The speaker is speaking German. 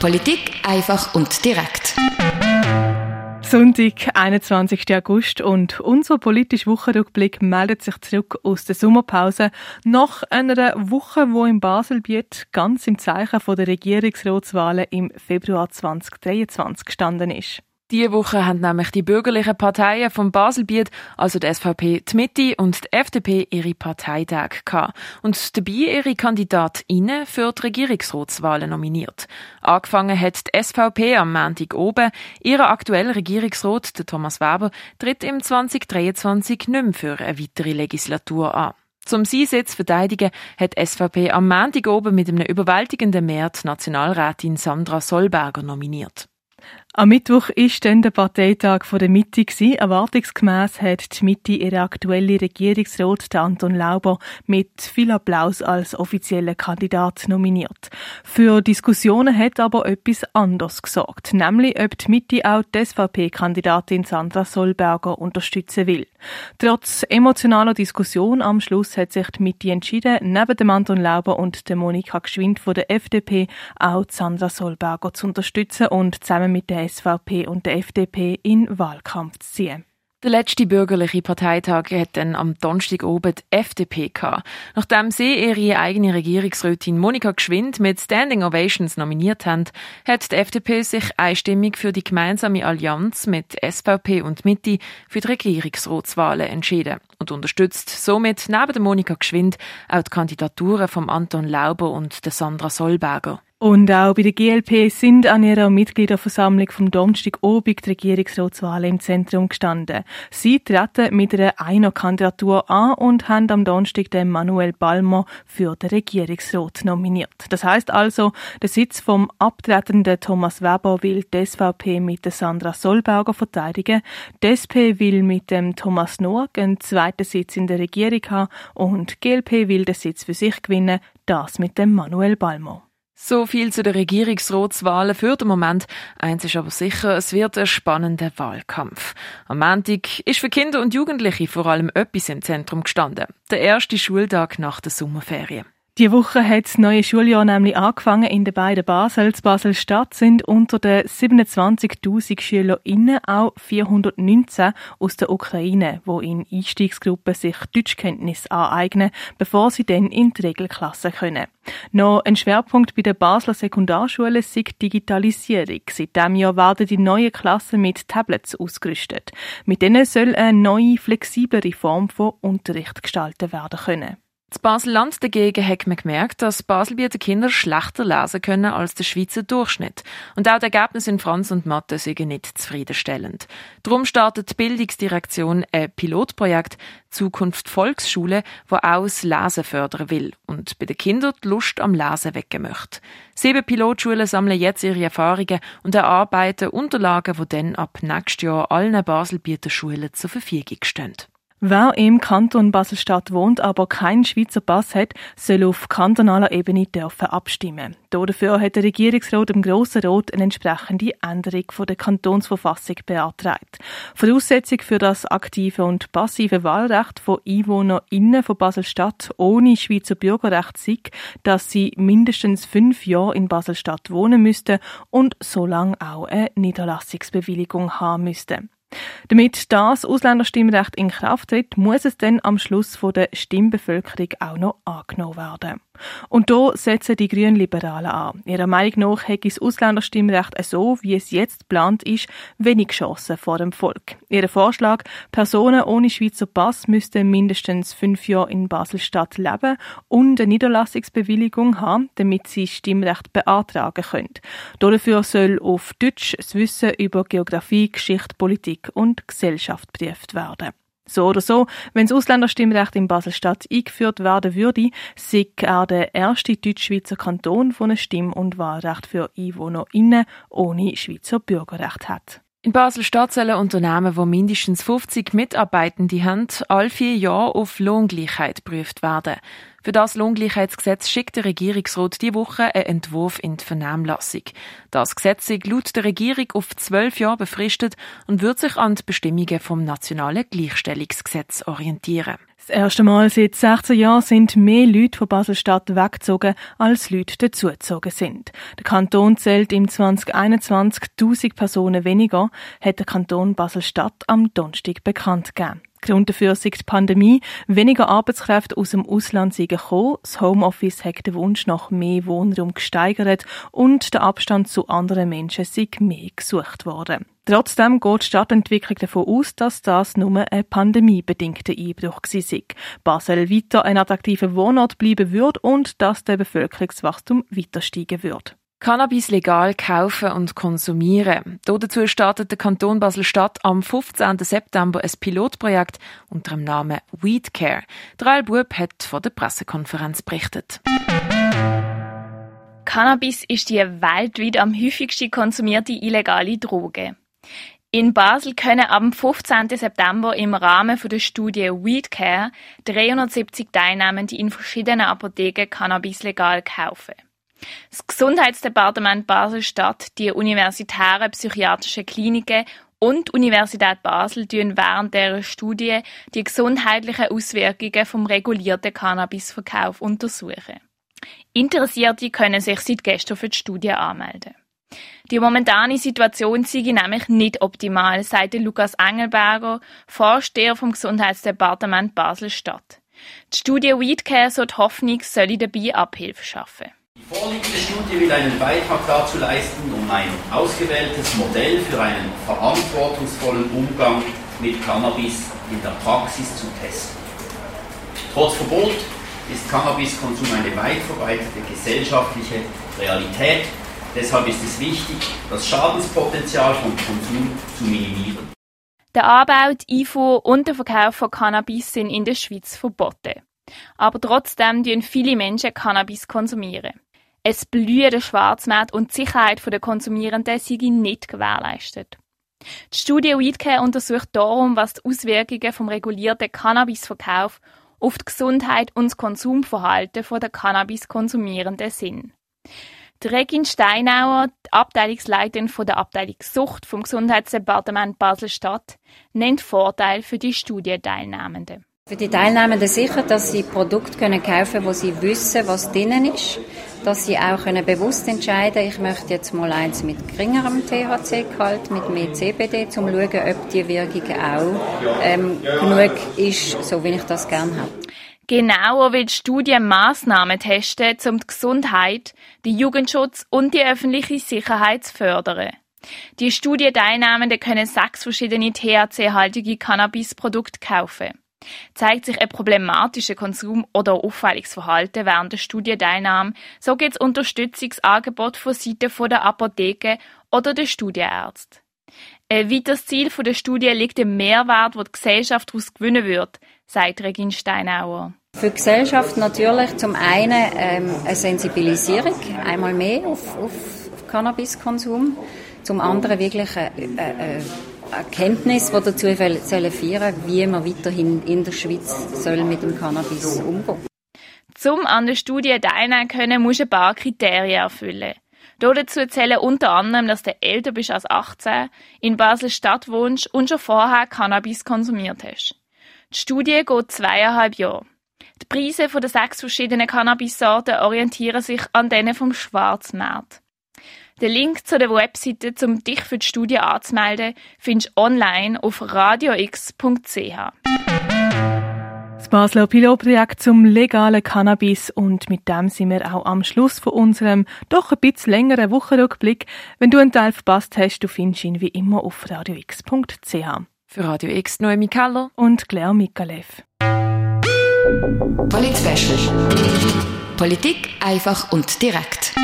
Politik einfach und direkt. Sonntag, 21. August und unser politischer Wochenrückblick meldet sich zurück aus der Sommerpause nach einer Woche, wo in Baselbiet ganz im Zeichen der Regierungsratswahlen im Februar 2023 gestanden ist. Diese Woche haben nämlich die bürgerlichen Parteien vom Baselbiet, also die SVP, die Mitte und die FDP ihre Parteitage gehabt und dabei ihre KandidatInnen für die Regierungsratswahlen nominiert. Angefangen hat die SVP am Montag oben. Ihr aktueller Regierungsrat, der Thomas Weber, tritt im 2023 nicht mehr für eine weitere Legislatur an. Zum Sitz verteidigen hat die SVP am Montag oben mit einem überwältigenden Mehr die Nationalrätin Sandra Solberger nominiert. Am Mittwoch ist dann der Parteitag der Mitte gewesen. Erwartungsgemäß hat die Mitte ihre aktuelle Regierungsrat, Anton Lauber, mit viel Applaus als offizieller Kandidat nominiert. Für Diskussionen hat aber etwas anderes gesorgt, nämlich ob die Mitte auch die SVP-Kandidatin Sandra Solberger unterstützen will. Trotz emotionaler Diskussion am Schluss hat sich die Mitte entschieden, neben dem Anton Lauber und der Monika Geschwind von der FDP auch Sandra Solberger zu unterstützen und zusammen mit der SVP und der FDP in Wahlkampf zu ziehen. Der letzte bürgerliche Parteitag hat dann am Donnerstag oben die FDP gehabt. Nachdem sie ihre eigene Regierungsrätin Monika Geschwind mit Standing Ovations nominiert haben, hat die FDP sich einstimmig für die gemeinsame Allianz mit SVP und Mitte für die Regierungsratswahlen entschieden und unterstützt somit neben der Monika Geschwind auch die Kandidaturen von Anton Lauber und der Sandra Solberger. Und auch bei der GLP sind an ihrer Mitgliederversammlung vom Donnerstag obig die Regierungsratswahlen im Zentrum gestanden. Sie treten mit einer Einer-Kandidatur an und haben am Donnerstag den Manuel Balmer für den Regierungsrat nominiert. Das heißt also, der Sitz vom abtretenden Thomas Weber will die SVP mit der Sandra Solberger verteidigen. Die SP will mit dem Thomas Noack einen zweiten Sitz in der Regierung haben und die GLP will den Sitz für sich gewinnen, das mit dem Manuel Balmer. So viel zu den Regierungsratswahlen für den Moment. Eins ist aber sicher, es wird ein spannender Wahlkampf. Am Montag ist für Kinder und Jugendliche vor allem etwas im Zentrum gestanden. Der erste Schultag nach der Sommerferien. Die Woche hat das neue Schuljahr nämlich angefangen in den beiden Basel. In Basel-Stadt sind unter den 27.000 SchülerInnen auch 419 aus der Ukraine, wo in Einstiegsgruppen sich Deutschkenntnis aneignen, bevor sie dann in die Regelklasse können. Noch ein Schwerpunkt bei der Basler Sekundarschule ist die Digitalisierung. Seit diesem Jahr werden die neuen Klassen mit Tablets ausgerüstet. Mit denen soll eine neue, flexiblere Form von Unterricht gestaltet werden können. Das Basel-Land dagegen hat man gemerkt, dass Baselbieter Kinder schlechter lesen können als der Schweizer Durchschnitt. Und auch die Ergebnisse in Franz und Mathe sind nicht zufriedenstellend. Darum startet die Bildungsdirektion ein Pilotprojekt Zukunft Volksschule, wo auch das Lesen fördern will und bei den Kindern die Lust am Lesen wecken möchte. Sieben Pilotschulen sammeln jetzt ihre Erfahrungen und erarbeiten Unterlagen, die dann ab nächstes Jahr allen Baselbieter Schulen zur Verfügung stehen. Wer im Kanton Basel-Stadt wohnt, aber keinen Schweizer Pass hat, soll auf kantonaler Ebene dürfen abstimmen. Dafür hat der Regierungsrat im Grossen Rat eine entsprechende Änderung von der Kantonsverfassung beantragt. Voraussetzung für das aktive und passive Wahlrecht von EinwohnerInnen von Basel-Stadt ohne Schweizer Bürgerrecht sei, dass sie mindestens fünf Jahre in Basel-Stadt wohnen müssten und so lange auch eine Niederlassungsbewilligung haben müssten. Damit das Ausländerstimmrecht in Kraft tritt, muss es dann am Schluss von der Stimmbevölkerung auch noch angenommen werden. Und da setzen die Grünen Liberalen an. Ihrer Meinung nach hat das Ausländerstimmrecht so, wie es jetzt geplant ist, wenig Chancen vor dem Volk. Ihr Vorschlag, Personen ohne Schweizer Pass müssten mindestens fünf Jahre in Basel-Stadt leben und eine Niederlassungsbewilligung haben, damit sie Stimmrecht beantragen können. Dafür soll auf Deutsch das Wissen über Geografie, Geschichte, Politik und Gesellschaft prüft werden. So oder so, wenn das Ausländerstimmrecht in Basel-Stadt eingeführt werden würde, sei er der erste deutsch-schweizer Kanton, der ein Stimm- und Wahlrecht für EinwohnerInnen ohne Schweizer Bürgerrecht hat. In Basel-Stadt sollen Unternehmen, die mindestens 50 Mitarbeitende haben, alle vier Jahre auf Lohngleichheit geprüft werden. Für das Lohngleichheitsgesetz schickt der Regierungsrat die Woche einen Entwurf in die Vernehmlassung. Das Gesetz ist laut der Regierung auf zwölf Jahre befristet und wird sich an die Bestimmungen vom Nationalen Gleichstellungsgesetz orientieren. Das erste Mal seit 16 Jahren sind mehr Leute von Basel-Stadt weggezogen, als Leute dazugezogen sind. Der Kanton zählt im 2021 1000 Personen weniger, hat der Kanton Basel-Stadt am Donnerstag bekannt gegeben. Grund dafür ist die Pandemie. Weniger Arbeitskräfte aus dem Ausland sind gekommen. Das Homeoffice hat den Wunsch nach mehr Wohnraum gesteigert und der Abstand zu anderen Menschen ist mehr gesucht worden. Trotzdem geht die Stadtentwicklung davon aus, dass das nur ein pandemiebedingter Einbruch war. Basel weiter ein attraktiver Wohnort bleiben wird und dass der Bevölkerungswachstum weiter steigen wird. Cannabis legal kaufen und konsumieren. Dazu startet der Kanton Basel-Stadt am 15. September ein Pilotprojekt unter dem Namen Weed Care. Drei Bub hat von der Pressekonferenz berichtet. Cannabis ist die weltweit am häufigsten konsumierte illegale Droge. In Basel können am 15. September im Rahmen der Studie Weed Care 370 Teilnehmende in verschiedenen Apotheken Cannabis legal kaufen. Das Gesundheitsdepartement Basel-Stadt, die universitären psychiatrischen Kliniken und die Universität Basel tun während der Studie die gesundheitlichen Auswirkungen vom regulierten Cannabisverkauf untersuchen. Interessierte können sich seit gestern für die Studie anmelden. Die momentane Situation sei nämlich nicht optimal, sagt Lukas Engelberger, Vorsteher vom Gesundheitsdepartement Basel-Stadt. Die Studie Weedcare soll die Hoffnung, solle dabei Abhilfe schaffen. Die vorliegende Studie will einen Beitrag dazu leisten, um ein ausgewähltes Modell für einen verantwortungsvollen Umgang mit Cannabis in der Praxis zu testen. Trotz Verbot ist Cannabiskonsum eine weit verbreitete gesellschaftliche Realität. Deshalb ist es wichtig, das Schadenspotenzial von Konsum zu minimieren. Der Anbau, die Einfuhr und der Verkauf von Cannabis sind in der Schweiz verboten. Aber trotzdem konsumieren viele Menschen Cannabis konsumieren. Es blühende Schwarzmarkt und die Sicherheit der Konsumierenden sind nicht gewährleistet. Die Studie Weedcare untersucht darum, was die Auswirkungen vom regulierten Cannabisverkauf auf die Gesundheit und das Konsumverhalten der Cannabis-Konsumierenden sind. Die Regin Steinauer, die Abteilungsleiterin der Abteilung Sucht vom Gesundheitsdepartement Basel-Stadt, nennt Vorteile für die Studienteilnehmenden. Für die Teilnehmenden sicher, dass sie Produkte können kaufen können, wo sie wissen, was drinnen ist. Dass sie auch können bewusst entscheiden ich möchte jetzt mal eins mit geringerem THC-Gehalt, mit mehr CBD, um zu schauen, ob die Wirkung auch ähm, genug ist, so wie ich das gerne habe. Genauer will die Studie Massnahmen testen, um die Gesundheit, den Jugendschutz und die öffentliche Sicherheit zu fördern. Die Studienteilnehmenden können sechs verschiedene THC-haltige Cannabisprodukte kaufen. Zeigt sich ein problematischer Konsum oder auffälliges Verhalten während der Studienteilnahme, so gibt es Unterstützungsangebot von Seiten der Apotheke oder der Studienärzte. Ein weiteres Ziel der Studie liegt im Mehrwert, den die Gesellschaft daraus gewinnen wird, sagt Regine Steinauer. Für die Gesellschaft natürlich zum einen ähm, eine Sensibilisierung, einmal mehr auf, auf Cannabiskonsum, zum anderen wirklich eine, eine Erkenntnis, die dazu führen wie man weiterhin in der Schweiz soll mit dem Cannabis umgehen Zum an der Studie teilnehmen können, musst du ein paar Kriterien erfüllen. Dazu zählen unter anderem, dass du älter bist als 18, in Basel-Stadt wohnst und schon vorher Cannabis konsumiert hast. Die Studie geht zweieinhalb Jahre. Die Preise der sechs verschiedenen Cannabis-Sorten orientieren sich an denen vom Schwarzmarkt. Den Link zu der Webseite, um dich für die Studie anzumelden, findest du online auf radiox.ch. Das Basler Pilotprojekt zum legalen Cannabis und mit dem sind wir auch am Schluss von unserem doch ein bisschen längeren Wochenrückblick. Wenn du einen Teil verpasst hast, du findest ihn wie immer auf radiox.ch. Für Radio X Noemi Keller und Claire Mikalev. Polit Politik einfach und direkt.